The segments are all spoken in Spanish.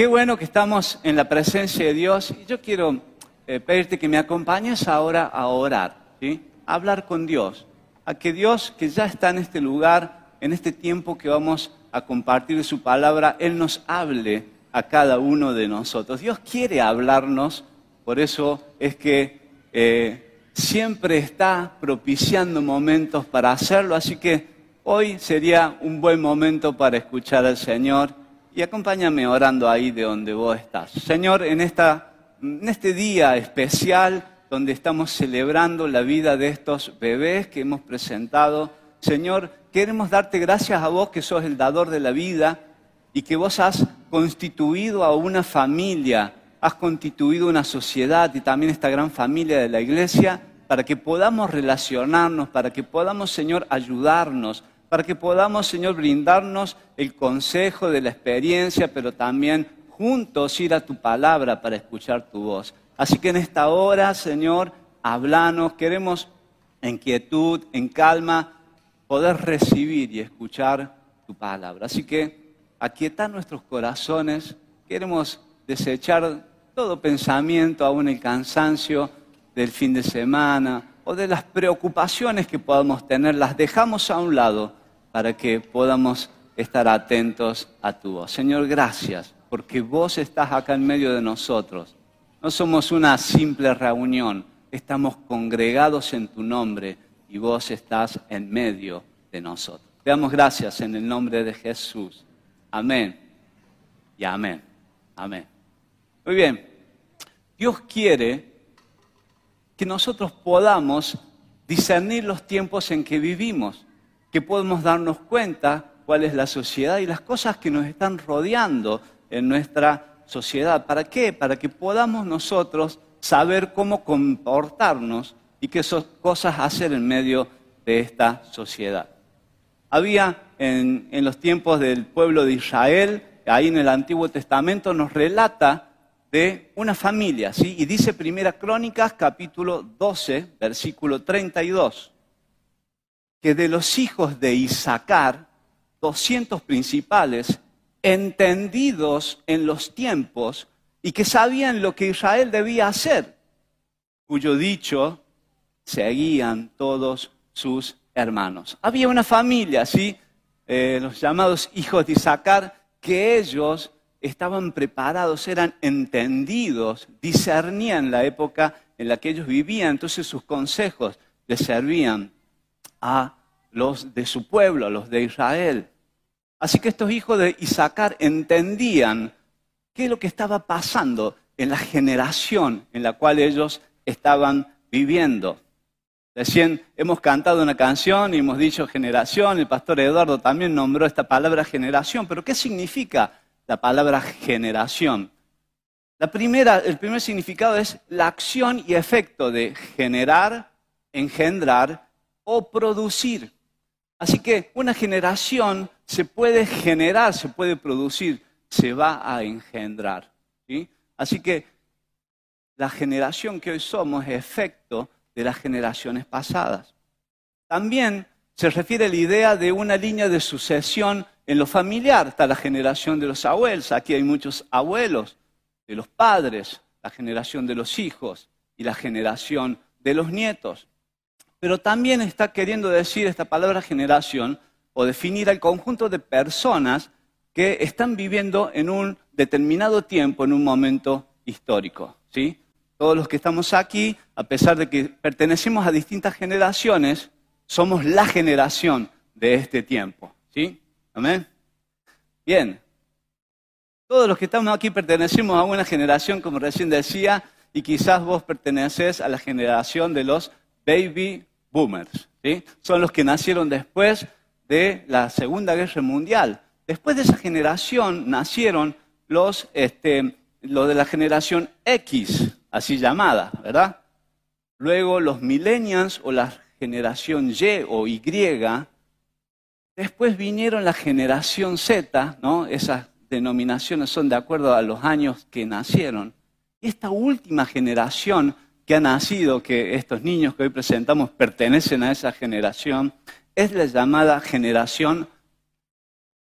Qué bueno que estamos en la presencia de Dios. Y yo quiero eh, pedirte que me acompañes ahora a orar, a hablar con Dios, a que Dios, que ya está en este lugar, en este tiempo que vamos a compartir su palabra, Él nos hable a cada uno de nosotros. Dios quiere hablarnos, por eso es que eh, siempre está propiciando momentos para hacerlo, así que hoy sería un buen momento para escuchar al Señor y acompáñame orando ahí de donde vos estás. Señor, en, esta, en este día especial donde estamos celebrando la vida de estos bebés que hemos presentado, Señor, queremos darte gracias a vos que sos el dador de la vida y que vos has constituido a una familia, has constituido una sociedad y también esta gran familia de la iglesia para que podamos relacionarnos, para que podamos, Señor, ayudarnos, para que podamos, Señor, brindarnos el consejo de la experiencia, pero también juntos ir a tu palabra para escuchar tu voz. Así que en esta hora, Señor, hablanos, queremos en quietud, en calma, poder recibir y escuchar tu palabra. Así que aquietar nuestros corazones, queremos desechar todo pensamiento, aún el cansancio del fin de semana o de las preocupaciones que podamos tener, las dejamos a un lado para que podamos estar atentos a tu voz. Señor, gracias, porque vos estás acá en medio de nosotros. No somos una simple reunión, estamos congregados en tu nombre y vos estás en medio de nosotros. Te damos gracias en el nombre de Jesús. Amén y amén. Amén. Muy bien. Dios quiere que nosotros podamos discernir los tiempos en que vivimos que podemos darnos cuenta cuál es la sociedad y las cosas que nos están rodeando en nuestra sociedad. ¿Para qué? Para que podamos nosotros saber cómo comportarnos y qué cosas hacer en medio de esta sociedad. Había en, en, los tiempos del pueblo de Israel, ahí en el Antiguo Testamento nos relata de una familia, ¿sí? Y dice Primera Crónicas, capítulo 12, versículo 32 que de los hijos de Isaacar, 200 principales, entendidos en los tiempos y que sabían lo que Israel debía hacer, cuyo dicho seguían todos sus hermanos. Había una familia, ¿sí? Eh, los llamados hijos de Isaacar, que ellos estaban preparados, eran entendidos, discernían la época en la que ellos vivían, entonces sus consejos les servían a los de su pueblo, a los de Israel. Así que estos hijos de Isaacar entendían qué es lo que estaba pasando en la generación en la cual ellos estaban viviendo. Recién hemos cantado una canción y hemos dicho generación, el pastor Eduardo también nombró esta palabra generación, pero ¿qué significa la palabra generación? La primera, el primer significado es la acción y efecto de generar, engendrar o producir. Así que una generación se puede generar, se puede producir, se va a engendrar. Así que la generación que hoy somos es efecto de las generaciones pasadas. También se refiere a la idea de una línea de sucesión en lo familiar. Está la generación de los abuelos, aquí hay muchos abuelos, de los padres, la generación de los hijos y la generación de los nietos pero también está queriendo decir esta palabra generación o definir al conjunto de personas que están viviendo en un determinado tiempo, en un momento histórico. ¿sí? Todos los que estamos aquí, a pesar de que pertenecemos a distintas generaciones, somos la generación de este tiempo. ¿sí? ¿Amén? Bien. Todos los que estamos aquí pertenecemos a una generación, como recién decía, y quizás vos perteneces a la generación de los baby boomers. ¿sí? Son los que nacieron después de la Segunda Guerra Mundial. Después de esa generación nacieron los, este, de la generación X, así llamada, ¿verdad? Luego los millennials o la generación Y o Y. Después vinieron la generación Z, ¿no? Esas denominaciones son de acuerdo a los años que nacieron. Y esta última generación que ha nacido, que estos niños que hoy presentamos pertenecen a esa generación, es la llamada generación,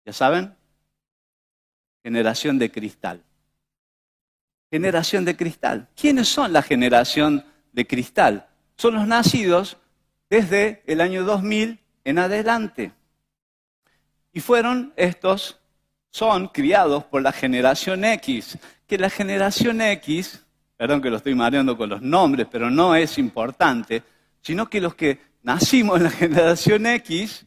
¿ya saben? Generación de cristal. generación de cristal. ¿Quiénes son la generación de cristal? Son los nacidos desde el año 2000 en adelante. Y fueron estos, son criados por la generación X, que la generación X, perdón que lo estoy mareando con los nombres, pero no es importante, sino que los que nacimos en la generación X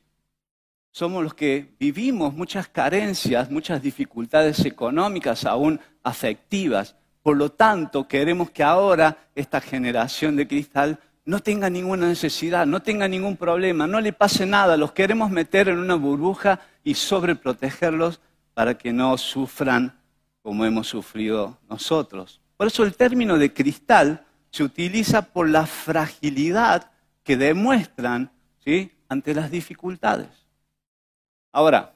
somos los que vivimos muchas carencias, muchas dificultades económicas, aún afectivas. Por lo tanto, queremos que ahora esta generación de cristal no tenga ninguna necesidad, no tenga ningún problema, no le pase nada. Los queremos meter en una burbuja y sobreprotegerlos para que no sufran como hemos sufrido nosotros. Por eso el término de cristal se utiliza por la fragilidad que demuestran ¿sí? ante las dificultades. Ahora,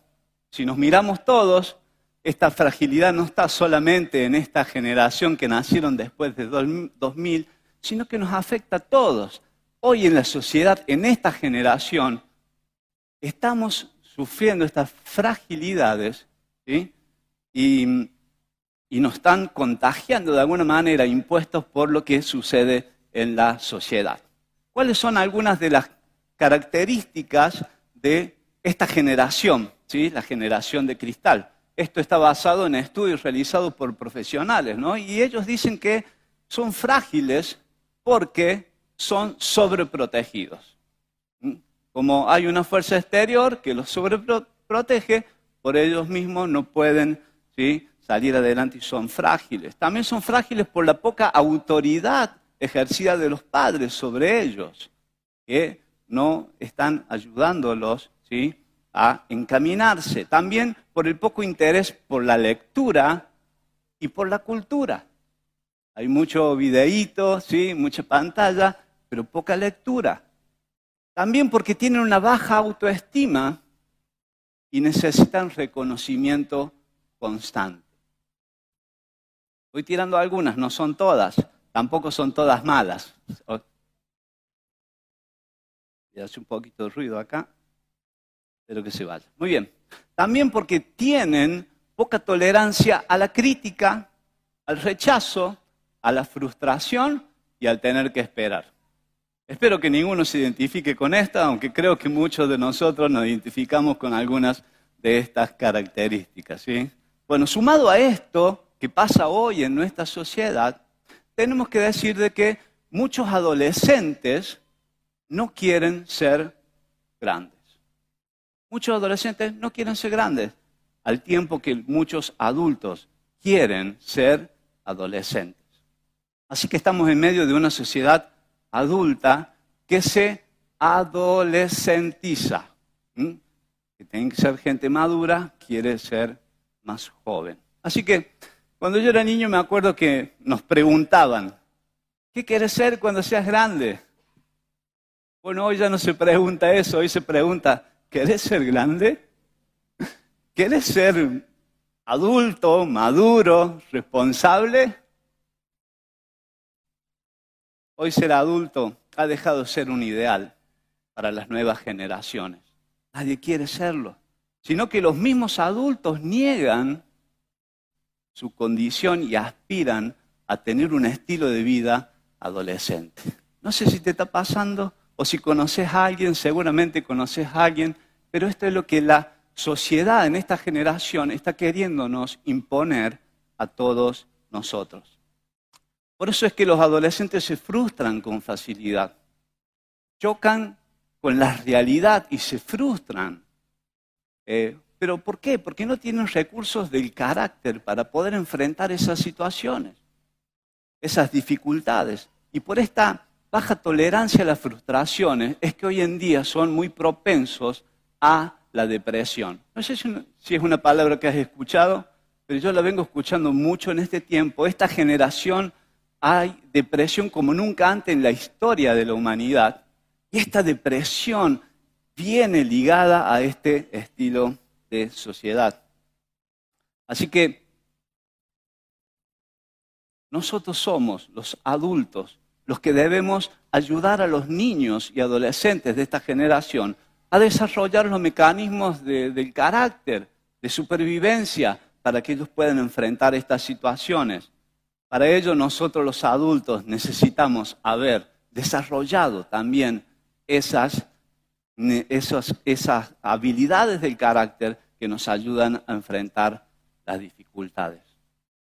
si nos miramos todos, esta fragilidad no está solamente en esta generación que nacieron después de 2000, sino que nos afecta a todos. Hoy en la sociedad, en esta generación, estamos sufriendo estas fragilidades y, y nos están contagiando de alguna manera, impuestos por lo que sucede en la sociedad. ¿Cuáles son algunas de las características de esta generación, ¿sí? la generación de cristal? Esto está basado en estudios realizados por profesionales, ¿no? Y ellos dicen que son frágiles porque son sobreprotegidos. ¿Mm? Como hay una fuerza exterior que los sobreprotege, por ellos mismos no pueden salir adelante y son frágiles. También son frágiles por la poca autoridad ejercida de los padres sobre ellos, que no están ayudándolos ¿sí? a encaminarse. También por el poco interés por la lectura y por la cultura. Hay mucho videíto, ¿sí? mucha pantalla, pero poca lectura. También porque tienen una baja autoestima y necesitan reconocimiento constante. Voy tirando algunas, no son todas, tampoco son todas malas. Y hace un poquito de ruido acá, pero que se vaya. Muy bien. También porque tienen poca tolerancia a la crítica, al rechazo a la frustración y al tener que esperar. Espero que ninguno se identifique con esta, aunque creo que muchos de nosotros nos identificamos con algunas de estas características. ¿sí? Bueno, sumado a esto que pasa hoy en nuestra sociedad, tenemos que decir de que muchos adolescentes no quieren ser grandes. Muchos adolescentes no quieren ser grandes, al tiempo que muchos adultos quieren ser adolescentes. Así que estamos en medio de una sociedad adulta que se adolescentiza. Que tiene que ser gente madura, quiere ser más joven. Así que cuando yo era niño me acuerdo que nos preguntaban, ¿qué quieres ser cuando seas grande? Bueno, hoy ya no se pregunta eso, hoy se pregunta, ¿quieres ser grande? ¿Quieres ser adulto, maduro, responsable? Hoy ser adulto ha dejado de ser un ideal para las nuevas generaciones. Nadie quiere serlo, sino que los mismos adultos niegan su condición y aspiran a tener un estilo de vida adolescente. No sé si te está pasando o si conoces a alguien, seguramente conoces a alguien, pero esto es lo que la sociedad en esta generación está queriéndonos imponer a todos nosotros. Por eso es que los adolescentes se frustran con facilidad. Chocan con la realidad y se frustran. Eh, ¿Pero por qué? Porque no tienen recursos del carácter para poder enfrentar esas situaciones, esas dificultades. Y por esta baja tolerancia a las frustraciones es que hoy en día son muy propensos a la depresión. No sé si es una palabra que has escuchado, pero yo la vengo escuchando mucho en este tiempo. Esta generación hay depresión como nunca antes en la historia de la humanidad. Y esta depresión viene ligada a este estilo sociedad. Así que nosotros somos los adultos los que debemos ayudar a los niños y adolescentes de esta generación a desarrollar los mecanismos del carácter, de supervivencia, para que ellos puedan enfrentar estas situaciones Para ello nosotros los adultos necesitamos haber desarrollado también esas, esas habilidades del carácter que nos ayudan a enfrentar las dificultades.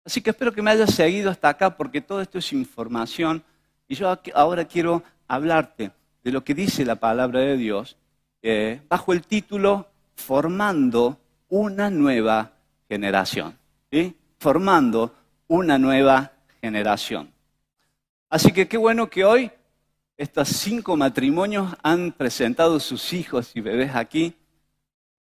Así que espero que me hayas seguido hasta acá porque todo esto es información y yo ahora quiero hablarte de lo que dice la palabra de Dios eh, bajo el título Formando una nueva generación. Formando una nueva generación. Así que qué bueno que hoy estos cinco matrimonios han presentado sus hijos y bebés aquí,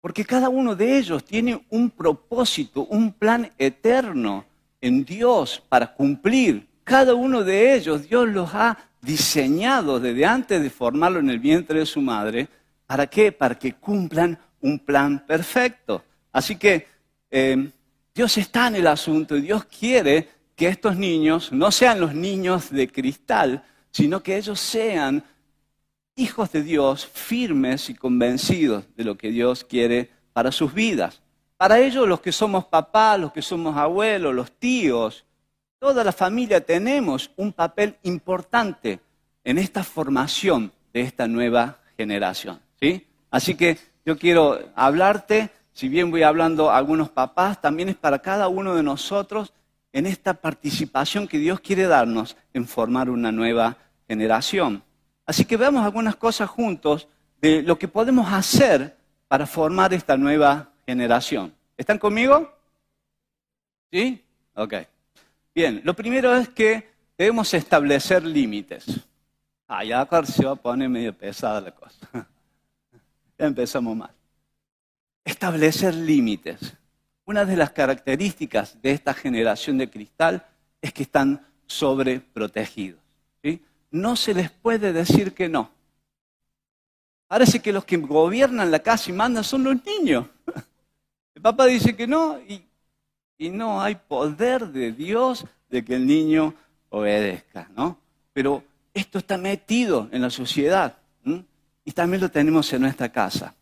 porque cada uno de ellos tiene un propósito, un plan eterno en Dios para cumplir. Cada uno de ellos Dios los ha diseñado desde antes de formarlo en el vientre de su madre. ¿Para qué? Para que cumplan un plan perfecto. Así que eh, Dios está en el asunto y Dios quiere que estos niños no sean los niños de cristal, sino que ellos sean hijos de Dios firmes y convencidos de lo que Dios quiere para sus vidas. Para ellos los que somos papás, los que somos abuelos, los tíos, toda la familia tenemos un papel importante en esta formación de esta nueva generación. ¿sí? Así que yo quiero hablarte, si bien voy hablando a algunos papás, también es para cada uno de nosotros en esta participación que Dios quiere darnos en formar una nueva generación. Así que veamos algunas cosas juntos de lo que podemos hacer para formar esta nueva generación. ¿Están conmigo? ¿Sí? Ok. Bien, lo primero es que debemos establecer límites. Ah, ya se va a poner medio pesada la cosa. ya empezamos mal. Establecer límites. Una de las características de esta generación de cristal es que están sobreprotegidos. No se les puede decir que no. Parece que los que gobiernan la casa y mandan son los niños. El papá dice que no y, no hay poder de Dios de que el niño obedezca, ¿no? Pero esto está metido en la sociedad y también lo tenemos en nuestra casa.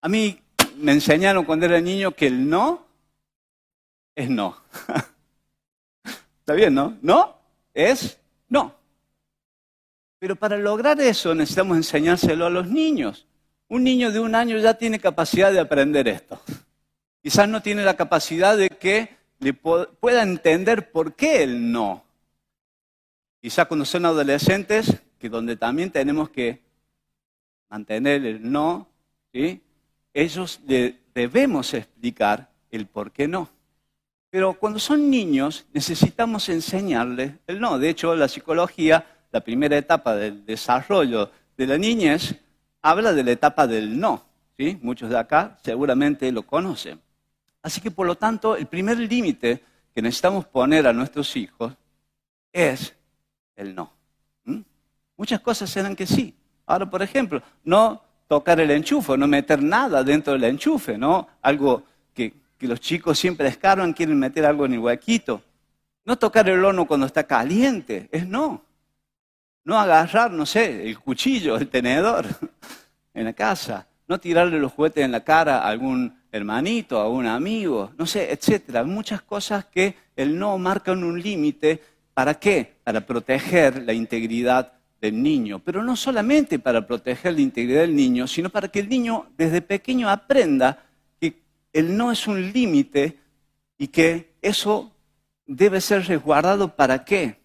A mí me enseñaron cuando era niño que el no es no. ¿Está bien, no? No es no. Pero para lograr eso necesitamos enseñárselo a los niños. Un niño de un año ya tiene capacidad de aprender esto. Quizás no tiene la capacidad de que le pueda entender por qué el no. Quizás cuando son adolescentes, que donde también tenemos que mantener el no, ellos le debemos explicar el por qué no. Pero cuando son niños necesitamos enseñarles el no. De hecho, la psicología, la primera etapa del desarrollo de la niñez, habla de la etapa del no. ¿sí? Muchos de acá seguramente lo conocen. Así que por lo tanto, el primer límite que necesitamos poner a nuestros hijos es el no. Muchas cosas serán que sí. Ahora, por ejemplo, no tocar el enchufe, no meter nada dentro del enchufe, ¿no? Algo que, los chicos siempre descargan, quieren meter algo en el huequito. No tocar el horno cuando está caliente, es no. No agarrar, no sé, el cuchillo, el tenedor en la casa. No tirarle los juguetes en la cara a algún hermanito, a un amigo, no sé, etcétera. Muchas cosas que el no marcan un límite. ¿Para qué? Para proteger la integridad del niño. Pero no solamente para proteger la integridad del niño, sino para que el niño desde pequeño aprenda que el no es un límite y que eso debe ser resguardado para qué?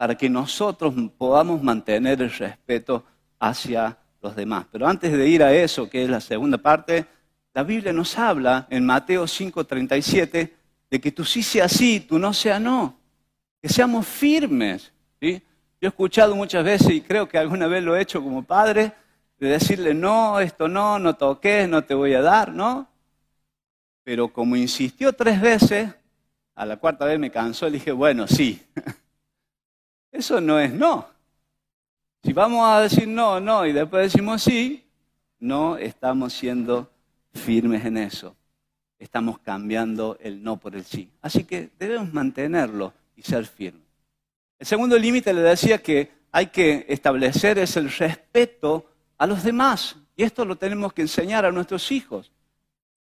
Para que nosotros podamos mantener el respeto hacia los demás. Pero antes de ir a eso, que es la segunda parte, la Biblia nos habla en Mateo 5:37 de que tú sí sea sí, tú no sea no. Que seamos firmes. ¿sí? Yo he escuchado muchas veces, y creo que alguna vez lo he hecho como padre, de decirle, no, esto no, no toques, no te voy a dar, ¿no? Pero como insistió tres veces, a la cuarta vez me cansó y dije, bueno, sí. Eso no es no. Si vamos a decir no, no, y después decimos sí, no estamos siendo firmes en eso. Estamos cambiando el no por el sí. Así que debemos mantenerlo y ser firmes. El segundo límite le decía que hay que establecer es el respeto a los demás. Y esto lo tenemos que enseñar a nuestros hijos.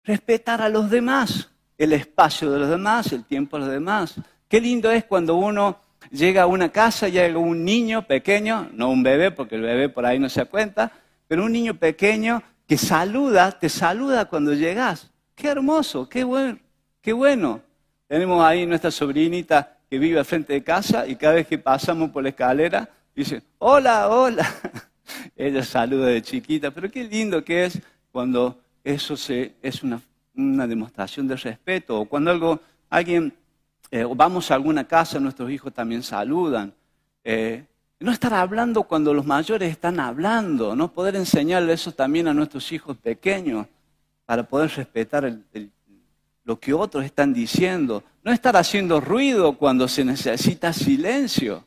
Respetar a los demás, el espacio de los demás, el tiempo de los demás, Qué lindo es cuando uno llega a una casa hay un niño pequeño, no un bebé, porque el bebé por ahí no se cuenta, pero un niño pequeño que saluda, te saluda cuando llegas. Qué hermoso, qué bueno, qué bueno. Tenemos ahí nuestra sobrinita que vive al frente de casa y cada vez que pasamos por la escalera dice, hola, hola. Ella saluda de chiquita, pero qué lindo que es cuando eso se, es una, demostración de respeto o cuando algo, alguien, eh, vamos a alguna casa, nuestros hijos también saludan. Eh, no estar hablando cuando los mayores están hablando, no poder enseñarle eso también a nuestros hijos pequeños para poder respetar lo que otros están diciendo. No estar haciendo ruido cuando se necesita silencio.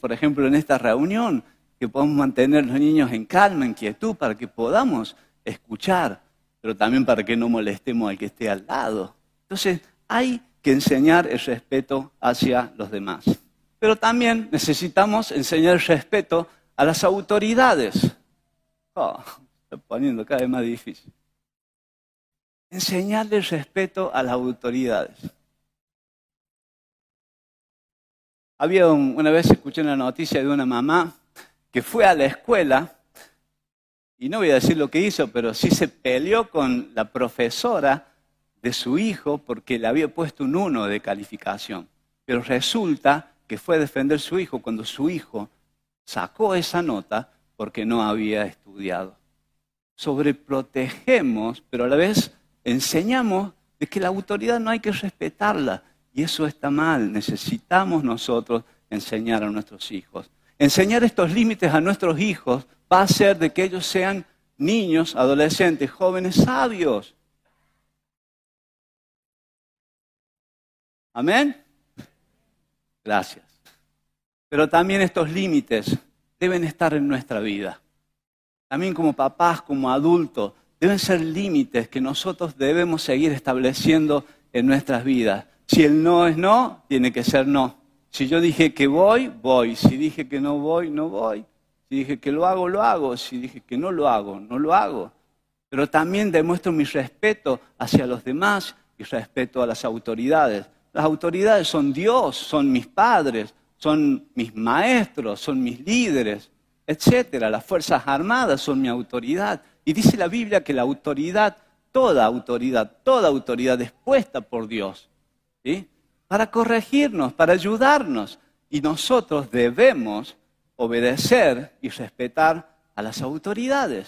Por ejemplo, en esta reunión, que podamos mantener los niños en calma, en quietud, para que podamos escuchar, pero también para que no molestemos al que esté al lado. Entonces, hay que enseñar el respeto hacia los demás. Pero también necesitamos enseñar respeto a las autoridades. Oh, está poniendo cada vez más difícil. Enseñarle respeto a las autoridades. Había una vez escuché una noticia de una mamá que fue a la escuela, y no voy a decir lo que hizo, pero sí se peleó con la profesora de su hijo porque le había puesto un 1 de calificación. Pero resulta que fue a defender su hijo cuando su hijo sacó esa nota porque no había estudiado. Sobreprotegemos, pero a la vez enseñamos de que la autoridad no hay que respetarla. Y eso está mal. Necesitamos nosotros enseñar a nuestros hijos. Enseñar estos límites a nuestros hijos va a hacer de que ellos sean niños, adolescentes, jóvenes sabios. Amén. Gracias. Pero también estos límites deben estar en nuestra vida. También como papás, como adultos, deben ser límites que nosotros debemos seguir estableciendo en nuestras vidas. Si el no es no, tiene que ser no. Si yo dije que voy, voy. Si dije que no voy, no voy. Si dije que lo hago, lo hago. Si dije que no lo hago, no lo hago. Pero también demuestro mi respeto hacia los demás y respeto a las autoridades. Las autoridades son Dios, son mis padres, son mis maestros, son mis líderes, etcétera. Las Fuerzas Armadas son mi autoridad. Y dice la Biblia que la autoridad, toda autoridad, toda autoridad es puesta por Dios. Para corregirnos, para ayudarnos. Y nosotros debemos obedecer y respetar a las autoridades.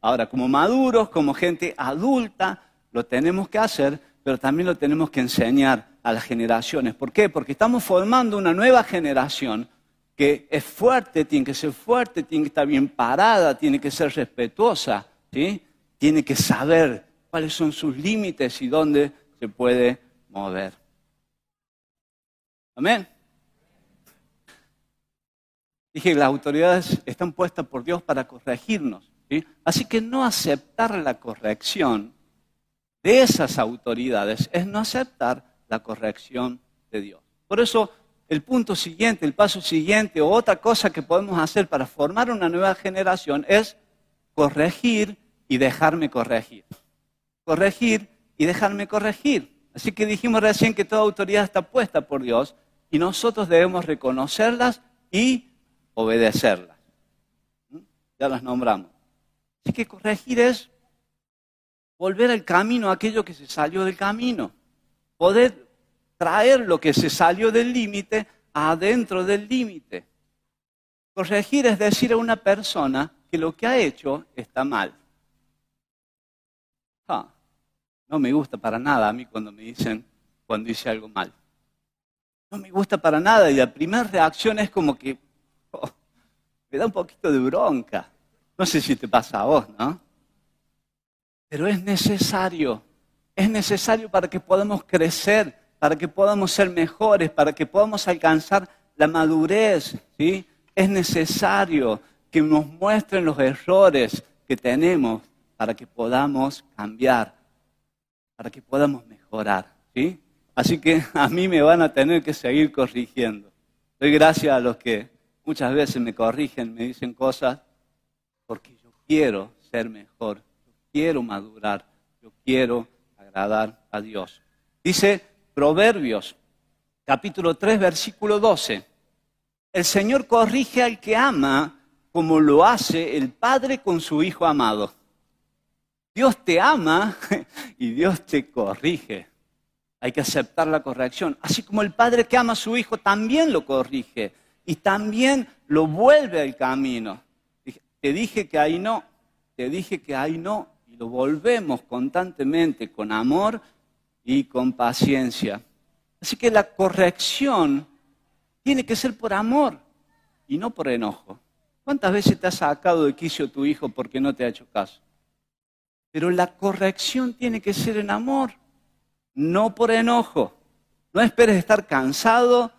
Ahora, como maduros, como gente adulta, lo tenemos que hacer, pero también lo tenemos que enseñar a las generaciones. ¿Por qué? Porque estamos formando una nueva generación que es fuerte, tiene que ser fuerte, tiene que estar bien parada, tiene que ser respetuosa, ¿sí? tiene que saber cuáles son sus límites y dónde se puede mover. Amén. Dije, las autoridades están puestas por Dios para corregirnos. Así que no aceptar la corrección de esas autoridades es no aceptar la corrección de Dios. Por eso el punto siguiente, el paso siguiente o otra cosa que podemos hacer para formar una nueva generación es corregir y dejarme corregir. Corregir y dejarme corregir. Así que dijimos recién que toda autoridad está puesta por Dios y nosotros debemos reconocerlas y obedecerlas. ¿Mm? Ya las nombramos. Así que corregir es volver al camino aquello que se salió del camino poder traer lo que se salió del límite adentro del límite. Corregir es decir a una persona que lo que ha hecho está mal. Ah, no me gusta para nada a mí cuando me dicen cuando hice algo mal. No me gusta para nada y la primera reacción es como que oh, me da un poquito de bronca. No sé si te pasa a vos, ¿no? Pero es necesario es necesario para que podamos crecer, para que podamos ser mejores, para que podamos alcanzar la madurez. ¿sí? Es necesario que nos muestren los errores que tenemos para que podamos cambiar, para que podamos mejorar. ¿sí? Así que a mí me van a tener que seguir corrigiendo. Doy gracias a los que muchas veces me corrigen, me dicen cosas, porque yo quiero ser mejor, quiero madurar, yo quiero agradar a Dios. Dice Proverbios, capítulo 3, versículo 12. El Señor corrige al que ama como lo hace el Padre con su Hijo amado. Dios te ama y Dios te corrige. Hay que aceptar la corrección. Así como el Padre que ama a su Hijo también lo corrige y también lo vuelve al camino. Te dije que ahí no, te dije que ahí no, lo volvemos constantemente con amor y con paciencia. Así que la corrección tiene que ser por amor y no por enojo. ¿Cuántas veces te has sacado de quicio tu hijo porque no te ha hecho caso? Pero la corrección tiene que ser en amor, no por enojo. No esperes estar cansado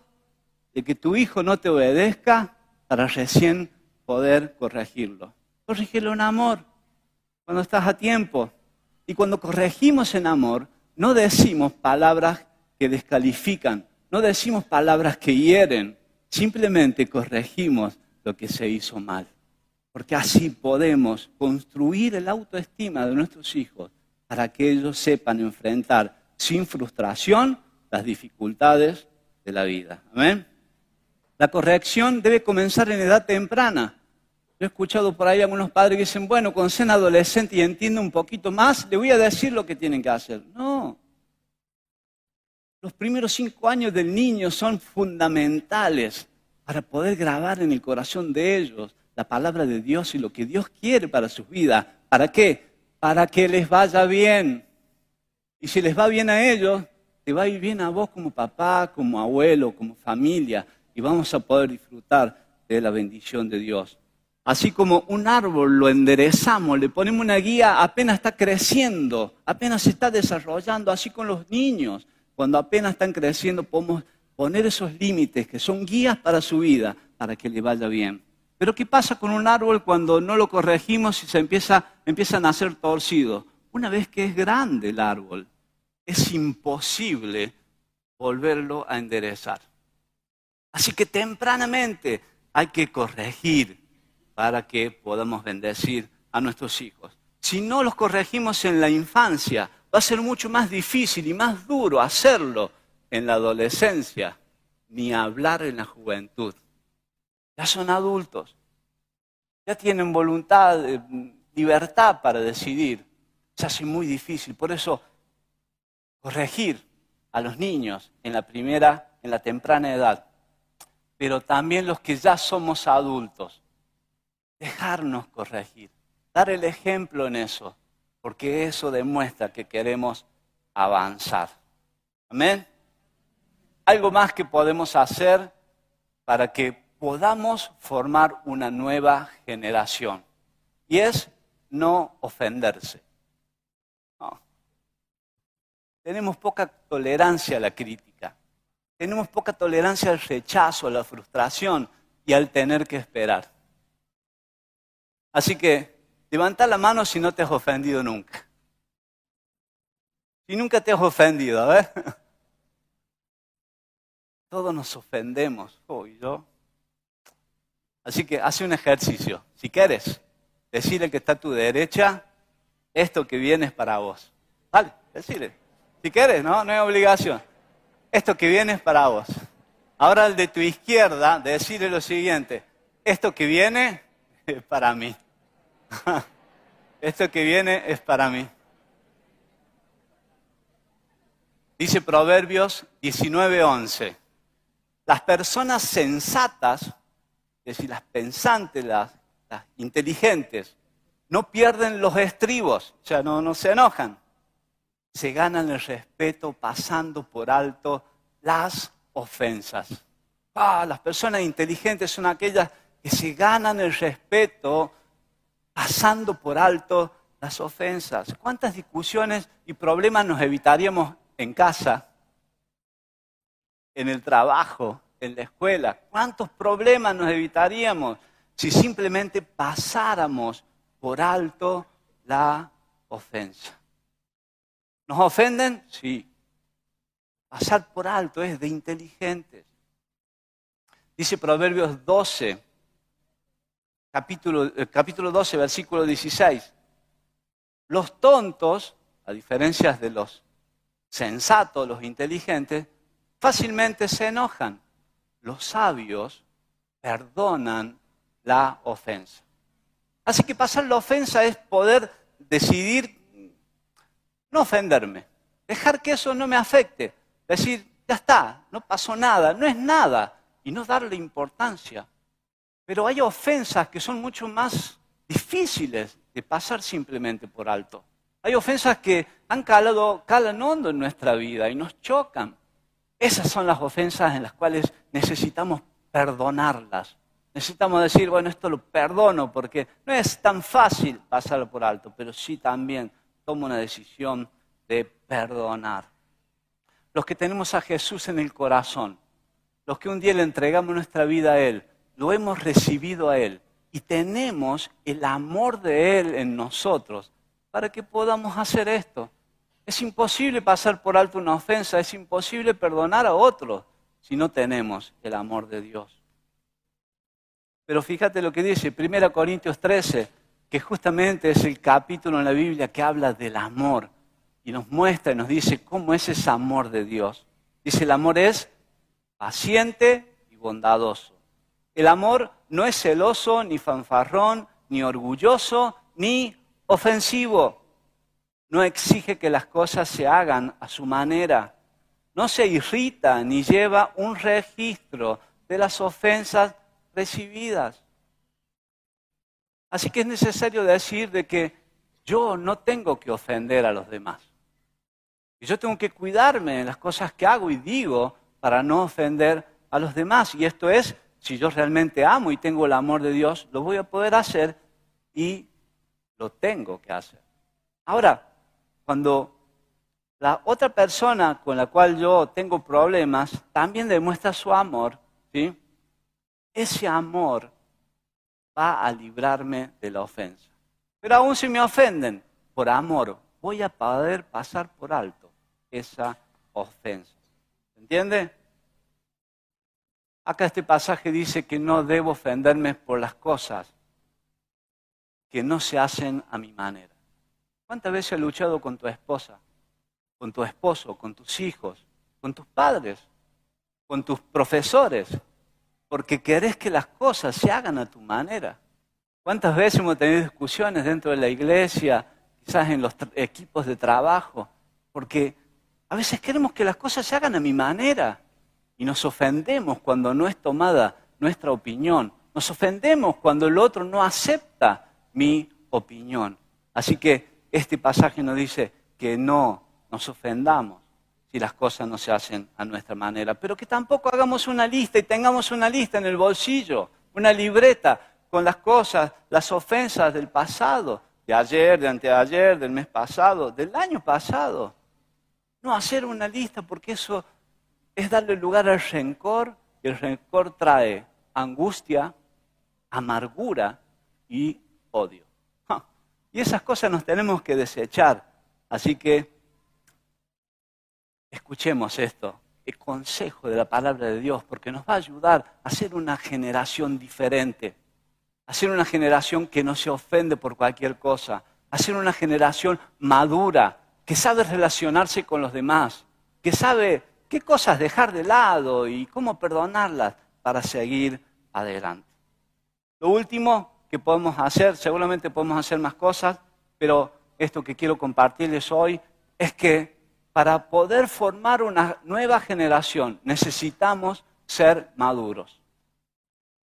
de que tu hijo no te obedezca para recién poder corregirlo. Corregirlo en amor, cuando estás a tiempo. Y cuando corregimos en amor, no decimos palabras que descalifican, no decimos palabras que hieren, simplemente corregimos lo que se hizo mal porque así podemos construir el autoestima de nuestros hijos para que ellos sepan enfrentar sin frustración las dificultades de la vida. Amén. La corrección debe comenzar en edad temprana. Yo he escuchado por ahí algunos padres que dicen, bueno, cuando sean adolescente y entienda un poquito más, le voy a decir lo que tienen que hacer. No. Los primeros cinco años del niño son fundamentales para poder grabar en el corazón de ellos la palabra de Dios y lo que Dios quiere para sus vidas. ¿Para qué? Para que les vaya bien. Y si les va bien a ellos, te va a ir bien a vos como papá, como abuelo, como familia, y vamos a poder disfrutar de la bendición de Dios. Así como un árbol lo enderezamos, le ponemos una guía, apenas está creciendo, apenas se está desarrollando, así con los niños. Cuando apenas están creciendo, podemos poner esos límites que son guías para su vida, para que le vaya bien. Pero ¿qué pasa con un árbol cuando no lo corregimos y se empieza, empieza a nacer torcido? Una vez que es grande el árbol, es imposible volverlo a enderezar. Así que tempranamente hay que corregir para que podamos bendecir a nuestros hijos. Si no los corregimos en la infancia, va a ser mucho más difícil y más duro hacerlo en la adolescencia, ni hablar en la juventud ya son adultos, ya tienen voluntad, eh, libertad para decidir. Se hace muy difícil. Por eso, corregir a los niños en la primera, en la temprana edad, pero también los que ya somos adultos, dejarnos corregir, dar el ejemplo en eso, porque eso demuestra que queremos avanzar. Amén. Algo más que podemos hacer para que podamos formar una nueva generación. Y es no ofenderse. Tenemos poca tolerancia a la crítica. Tenemos poca tolerancia al rechazo, a la frustración y al tener que esperar. Así que levanta la mano si no te has ofendido nunca. Si nunca te has ofendido, a ver. Todos nos ofendemos. Oh, yo Así que hace un ejercicio. Si quieres, decirle que está a tu derecha, esto que viene es para vos. Vale, decirle. Si quieres, no, no hay obligación. Esto que viene es para vos. Ahora el de tu izquierda, decirle lo siguiente. Esto que viene es para mí. Esto que viene es para mí. Dice Proverbios 19:11. Las personas sensatas es decir, las pensantes, las, inteligentes, no pierden los estribos, o sea, no, no se enojan. Se ganan el respeto pasando por alto las ofensas. Ah, las personas inteligentes son aquellas que se ganan el respeto pasando por alto las ofensas. ¿Cuántas discusiones y problemas nos evitaríamos en casa, en el trabajo, en la escuela. ¿Cuántos problemas nos evitaríamos si simplemente pasáramos por alto la ofensa? ¿Nos ofenden? Sí. Pasar por alto es de inteligentes. Dice Proverbios 12, capítulo, capítulo 12, versículo 16. Los tontos, a diferencia de los sensatos, los inteligentes, fácilmente se enojan. Los sabios perdonan la ofensa. Así que pasar la ofensa es poder decidir no ofenderme, dejar que eso no me afecte, decir, ya está, no pasó nada, no es nada, y no darle importancia. Pero hay ofensas que son mucho más difíciles de pasar simplemente por alto. Hay ofensas que han calado, calan hondo en nuestra vida y nos chocan. Esas son las ofensas en las cuales necesitamos perdonarlas. Necesitamos decir, bueno, esto lo perdono porque no es tan fácil pasarlo por alto, pero sí también tomo una decisión de perdonar. Los que tenemos a Jesús en el corazón, los que un día le entregamos nuestra vida a Él, lo hemos recibido a Él y tenemos el amor de Él en nosotros para que podamos hacer esto. Es imposible pasar por alto una ofensa, es imposible perdonar a otros si no tenemos el amor de Dios. Pero fíjate lo que dice 1 Corintios 13, que justamente es el capítulo en la Biblia que habla del amor y nos muestra y nos dice cómo es ese amor de Dios. Dice, el amor es paciente y bondadoso. El amor no es celoso, ni fanfarrón, ni orgulloso, ni ofensivo. No exige que las cosas se hagan a su manera. No se irrita ni lleva un registro de las ofensas recibidas. Así que es necesario decir de que yo no tengo que ofender a los demás. Y yo tengo que cuidarme en las cosas que hago y digo para no ofender a los demás. Y esto es, si yo realmente amo y tengo el amor de Dios, lo voy a poder hacer y lo tengo que hacer. Ahora, cuando la otra persona con la cual yo tengo problemas también demuestra su amor, ¿sí? ese amor va a librarme de la ofensa. Pero aún si me ofenden, por amor, voy a poder pasar por alto esa ofensa. ¿Entiende? Acá este pasaje dice que no debo ofenderme por las cosas que no se hacen a mi manera. ¿Cuántas veces has luchado con tu esposa, con tu esposo, con tus hijos, con tus padres, con tus profesores, porque querés que las cosas se hagan a tu manera. ¿Cuántas veces hemos tenido discusiones dentro de la iglesia, quizás en los equipos de trabajo? Porque a veces queremos que las cosas se hagan a mi manera y nos ofendemos cuando no es tomada nuestra opinión. Nos ofendemos cuando el otro no acepta mi opinión. Así que este pasaje nos dice que no nos ofendamos si las cosas no se hacen a nuestra manera. Pero que tampoco hagamos una lista y tengamos una lista en el bolsillo, una libreta con las cosas, las ofensas del pasado, de ayer, de anteayer, del mes pasado, del año pasado. No hacer una lista porque eso es darle lugar al rencor y el rencor trae angustia, amargura y odio. Y esas cosas nos tenemos que desechar. Así que Escuchemos esto, el consejo de la palabra de Dios, porque nos va a ayudar a ser una generación diferente, a ser una generación que no se ofende por cualquier cosa, a ser una generación madura, que sabe relacionarse con los demás, que sabe qué cosas dejar de lado y cómo perdonarlas para seguir adelante. Lo último que podemos hacer, seguramente podemos hacer más cosas, pero esto que quiero compartirles hoy es que para poder formar una nueva generación necesitamos ser maduros.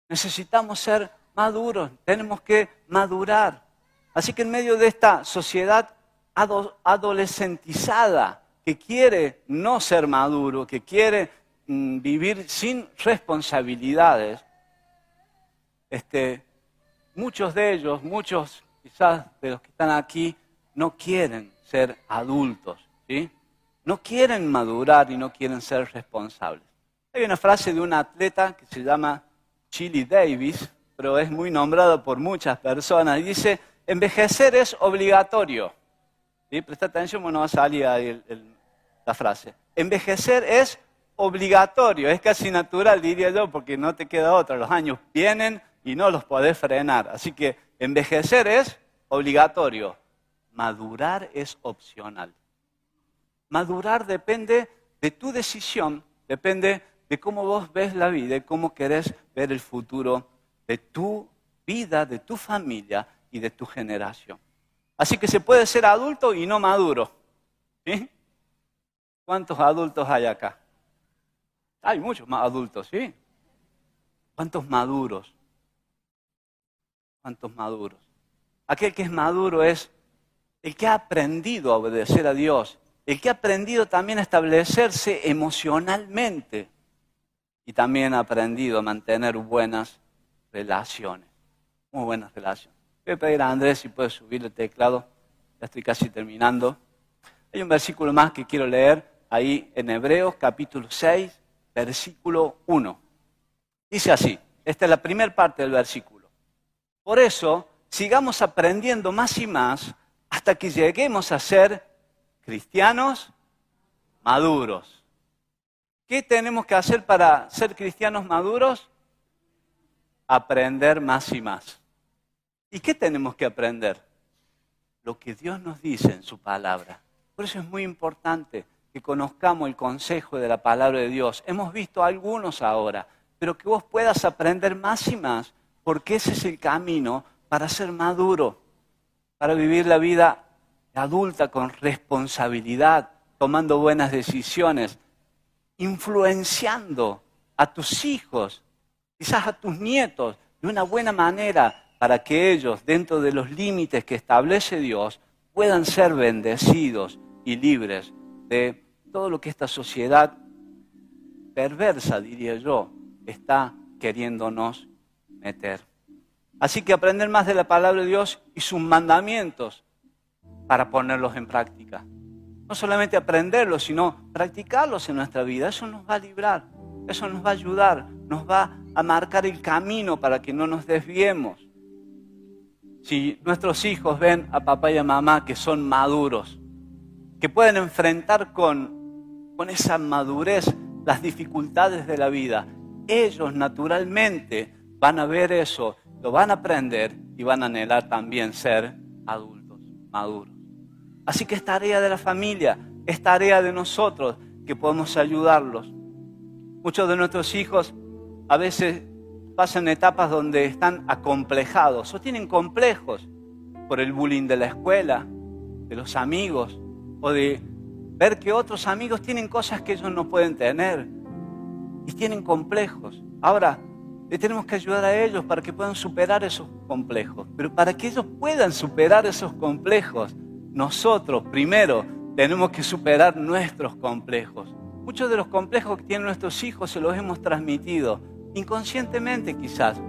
Necesitamos ser maduros, tenemos que madurar. Así que en medio de esta sociedad adolescentizada que quiere no ser maduro, que quiere mm, vivir sin responsabilidades, este, muchos de ellos, muchos quizás de los que están aquí, no quieren ser adultos. ¿sí? no quieren madurar y no quieren ser responsables. Hay una frase de un atleta que se llama Chili Davis, pero es muy nombrado por muchas personas, dice, envejecer es obligatorio. Presta atención, bueno, va a salir ahí la frase. Envejecer es obligatorio, es casi natural, diría yo, porque no te queda otra. Los años vienen y no los podés frenar. Así que envejecer es obligatorio, madurar es opcional. Madurar depende de tu decisión Depende de cómo vos ves la vida y cómo querés ver el futuro de tu vida, de tu familia y de tu generación. Así que se puede ser adulto y no maduro. ¿sí? ¿Cuántos adultos hay acá? Hay muchos más adultos, ¿sí? ¿Cuántos maduros? ¿Cuántos maduros? Aquel que es maduro es el que ha aprendido a obedecer a Dios, el que ha aprendido también a establecerse emocionalmente y también ha aprendido a mantener buenas relaciones, muy buenas relaciones. Voy a pedir a Andrés si puede subir el teclado, ya estoy casi terminando. Hay un versículo más que quiero leer ahí en Hebreos capítulo 6, versículo 1. Dice así, esta es la primera parte del versículo. Por eso, sigamos aprendiendo más y más hasta que lleguemos a ser cristianos maduros. ¿Qué tenemos que hacer para ser cristianos maduros? Aprender más y más. ¿Y qué tenemos que aprender? Lo que Dios nos dice en su palabra. Por eso es muy importante que conozcamos el consejo de la palabra de Dios. Hemos visto algunos ahora, pero que vos puedas aprender más y más, porque ese es el camino para ser maduro, para vivir la vida adulta con responsabilidad, tomando buenas decisiones, influenciando a tus hijos, quizás a tus nietos, de una buena manera, para que ellos, dentro de los límites que establece Dios, puedan ser bendecidos y libres de todo lo que esta sociedad perversa, diría yo, está queriéndonos meter. Así que aprender más de la palabra de Dios y sus mandamientos para ponerlos en práctica. No solamente aprenderlos, sino practicarlos en nuestra vida. Eso nos va a librar, eso nos va a ayudar, nos va a marcar el camino para que no nos desviemos. Si nuestros hijos ven a papá y a mamá que son maduros, que pueden enfrentar con, con esa madurez las dificultades de la vida, ellos naturalmente van a ver eso, lo van a aprender y van a anhelar también ser adultos, maduros. Así que es tarea de la familia, es tarea de nosotros que podemos ayudarlos. Muchos de nuestros hijos a veces pasan etapas donde están acomplejados o tienen complejos por el bullying de la escuela, de los amigos o de ver que otros amigos tienen cosas que ellos no pueden tener y tienen complejos. Ahora, le tenemos que ayudar a ellos para que puedan superar esos complejos. Pero para que ellos puedan superar esos complejos, nosotros primero tenemos que superar nuestros complejos. Muchos de los complejos que tienen nuestros hijos se los hemos transmitido, inconscientemente quizás,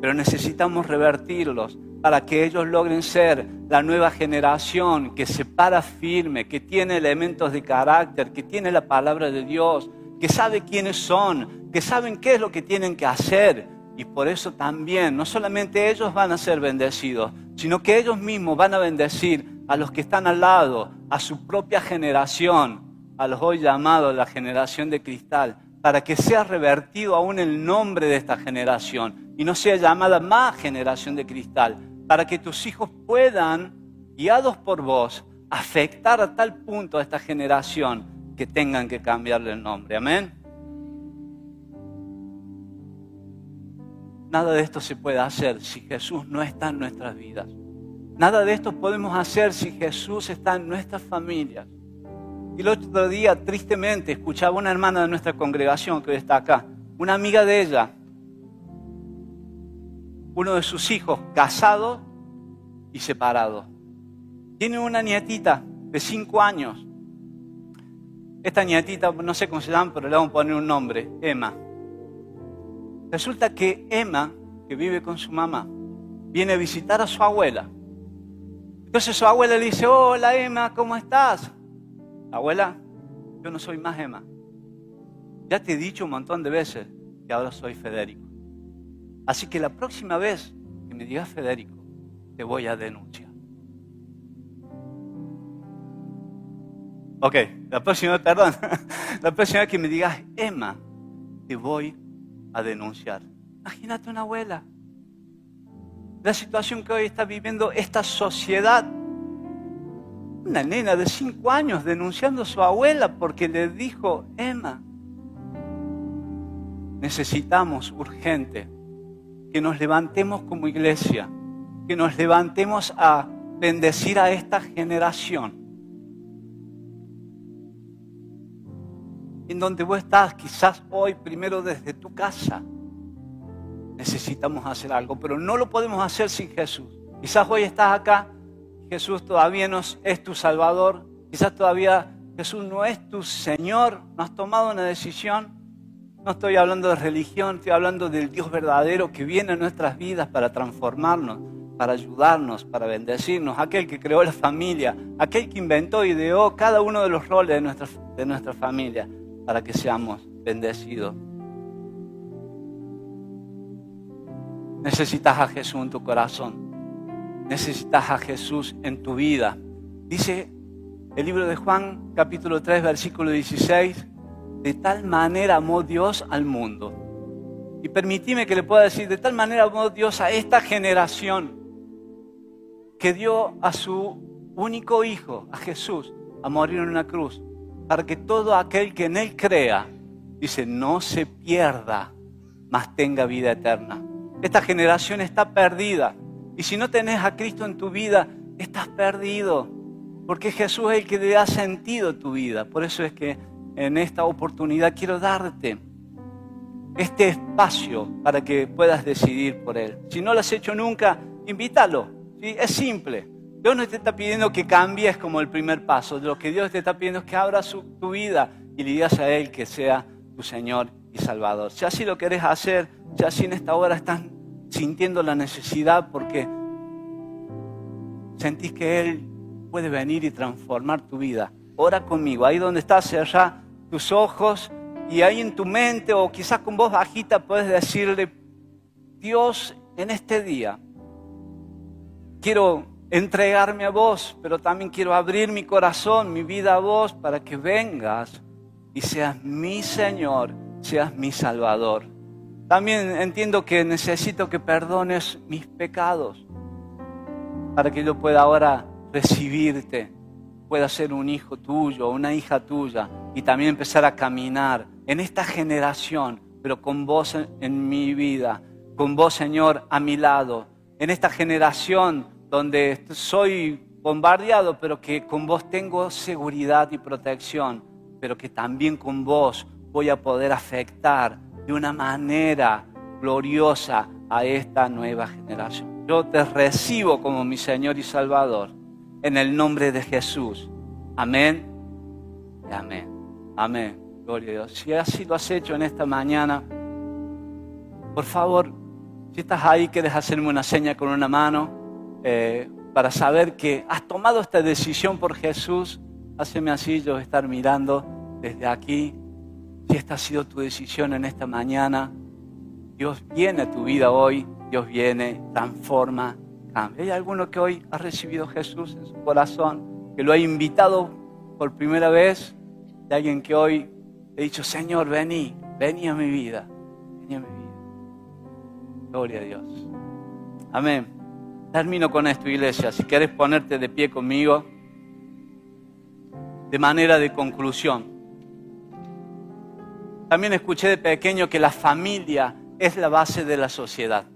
pero necesitamos revertirlos para que ellos logren ser la nueva generación que se para firme, que tiene elementos de carácter, que tiene la palabra de Dios, que sabe quiénes son, que saben qué es lo que tienen que hacer. Y por eso también, no solamente ellos van a ser bendecidos, sino que ellos mismos van a bendecir a los que están al lado, a su propia generación, a los hoy llamados la generación de cristal, para que sea revertido aún el nombre de esta generación y no sea llamada más generación de cristal, para que tus hijos puedan, guiados por vos, afectar a tal punto a esta generación que tengan que cambiarle el nombre. Amén. Nada de esto se puede hacer si Jesús no está en nuestras vidas. Nada de esto podemos hacer si Jesús está en nuestras familias. Y el otro día, tristemente, escuchaba una hermana de nuestra congregación que hoy está acá, una amiga de ella, uno de sus hijos casado y separado. Tiene una nietita de cinco años esta nietita, no sé cómo se llama, pero le vamos a poner un nombre, Emma. Resulta que Emma, que vive con su mamá, viene a visitar a su abuela. Entonces su abuela le dice, hola Emma, ¿cómo estás? Abuela, yo no soy más Emma. Ya te he dicho un montón de veces que ahora soy Federico. Así que la próxima vez que me digas Federico, te voy a denunciar. Ok, la próxima, perdón, la próxima vez que me digas, Emma, te voy a denunciar. Imagínate una abuela. La situación que hoy está viviendo esta sociedad. Una nena de cinco años denunciando a su abuela porque le dijo, Emma, necesitamos urgente que nos levantemos como iglesia, que nos levantemos a bendecir a esta generación. En donde vos estás, quizás hoy, primero desde tu casa, necesitamos hacer algo, pero no lo podemos hacer sin Jesús. Quizás hoy estás acá, Jesús todavía no es tu Salvador, quizás todavía Jesús no es tu Señor, no has tomado una decisión. No estoy hablando de religión, estoy hablando del Dios verdadero que viene a nuestras vidas para transformarnos, para ayudarnos, para bendecirnos, aquel que creó la familia, aquel que inventó y ideó cada uno de los roles de nuestra, de nuestra familia para que seamos bendecidos. Necesitas a Jesús en tu corazón. Necesitas a Jesús en tu vida. Dice el libro de Juan, capítulo 3, versículo 16, de tal manera amó Dios al mundo. Y permitime que le pueda decir, de tal manera amó Dios a esta generación que dio a su único hijo, a Jesús, a morir en una cruz, para que todo aquel que en él crea, dice, no se pierda, mas tenga vida eterna. Esta generación está perdida. Y si no tenés a Cristo en tu vida, estás perdido. Porque Jesús es el que le da sentido a tu vida. Por eso es que en esta oportunidad quiero darte este espacio para que puedas decidir por Él. Si no lo has hecho nunca, invítalo. Es simple. Dios no te está pidiendo que cambies como el primer paso. Lo que Dios te está pidiendo es que abras tu vida y le digas a Él que sea tu Señor y Salvador. Si así lo querés hacer, si en esta hora estás sintiendo la necesidad porque sentís que Él puede venir y transformar tu vida. Ora conmigo, ahí donde estás, cerrá tus ojos y ahí en tu mente o quizás con voz bajita puedes decirle, Dios, en este día quiero entregarme a vos, pero también quiero abrir mi corazón, mi vida a vos, para que vengas y seas mi Señor, seas mi Salvador. También entiendo que necesito que perdones mis pecados para que yo pueda ahora recibirte, pueda ser un hijo tuyo, una hija tuya y también empezar a caminar en esta generación, pero con vos en, mi vida, con vos Señor a mi lado, en esta generación donde soy bombardeado, pero que con vos tengo seguridad y protección, pero que también con vos voy a poder afectar de una manera gloriosa a esta nueva generación. Yo te recibo como mi Señor y Salvador en el nombre de Jesús. Amén. Amén. Amén. Gloria a Dios. Si así lo has hecho en esta mañana, por favor, si estás ahí, quieres hacerme una seña con una mano eh, para saber que has tomado esta decisión por Jesús. Háceme así, yo estar mirando desde aquí. Si esta ha sido tu decisión en esta mañana, Dios viene a tu vida hoy, Dios viene, transforma, ¿Hay alguno que hoy ha recibido a Jesús en su corazón, que lo ha invitado por primera vez? De alguien que hoy le ha dicho, Señor, vení, vení a mi vida, vení a mi vida. Gloria a Dios. Amén. Termino con esto, iglesia. Si quieres ponerte de pie conmigo, de manera de conclusión. También escuché de pequeño que la familia es la base de la sociedad.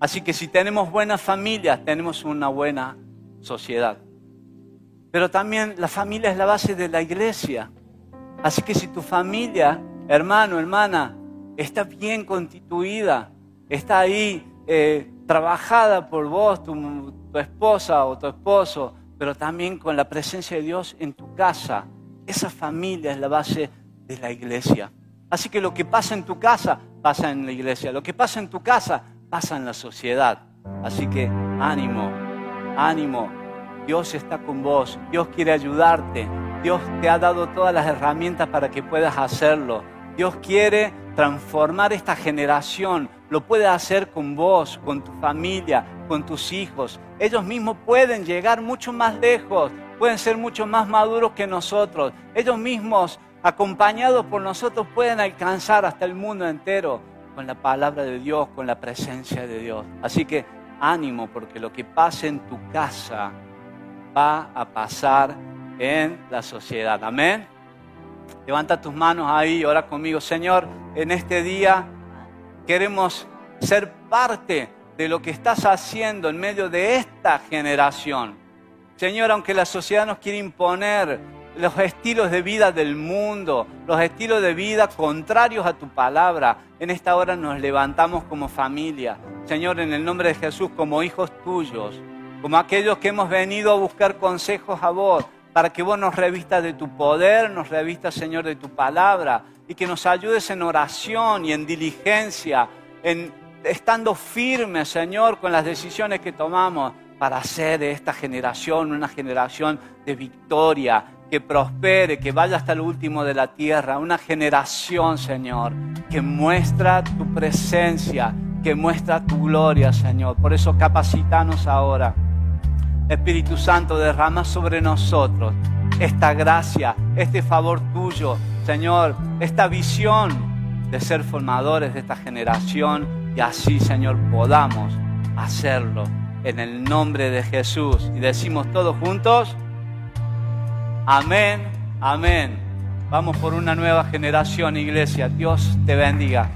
Así que si tenemos buenas familias, tenemos una buena sociedad. Pero también la familia es la base de la iglesia. Así que si tu familia, hermano, hermana, está bien constituida, está ahí eh, trabajada por vos, tu, tu esposa o tu esposo, pero también con la presencia de Dios en tu casa, esa familia es la base de la iglesia. Así que lo que pasa en tu casa, pasa en la iglesia. Lo que pasa en tu casa, pasa en la sociedad. Así que ánimo, ánimo. Dios está con vos, Dios quiere ayudarte, Dios te ha dado todas las herramientas para que puedas hacerlo. Dios quiere transformar esta generación, lo puede hacer con vos, con tu familia, con tus hijos. Ellos mismos pueden llegar mucho más lejos, pueden ser mucho más maduros que nosotros. Ellos mismos, acompañados por nosotros, pueden alcanzar hasta el mundo entero con la palabra de Dios, con la presencia de Dios. Así que ánimo, porque lo que pasa en tu casa va a pasar en la sociedad. Amén. Levanta tus manos ahí ora conmigo. Señor, en este día queremos ser parte de lo que estás haciendo en medio de esta generación. Señor, aunque la sociedad nos quiere imponer los estilos de vida del mundo, los estilos de vida contrarios a tu palabra, en esta hora nos levantamos como familia. Señor, en el nombre de Jesús, como hijos tuyos, como aquellos que hemos venido a buscar consejos a vos, para que vos nos revistas de tu poder, nos revistas, Señor, de tu palabra, y que nos ayudes en oración y en diligencia, en estando firmes, Señor, con las decisiones que tomamos para hacer de esta generación una generación de victoria, que prospere, que vaya hasta el último de la tierra, una generación, Señor, que muestra tu presencia, que muestra tu gloria, Señor. Por eso capacitanos ahora. Espíritu Santo, derrama sobre nosotros esta gracia, este favor tuyo, Señor, esta visión de ser formadores de esta generación y así, Señor, podamos hacerlo en el nombre de Jesús. Y decimos todos juntos, amén, amén. Vamos por una nueva generación, iglesia. Dios te bendiga.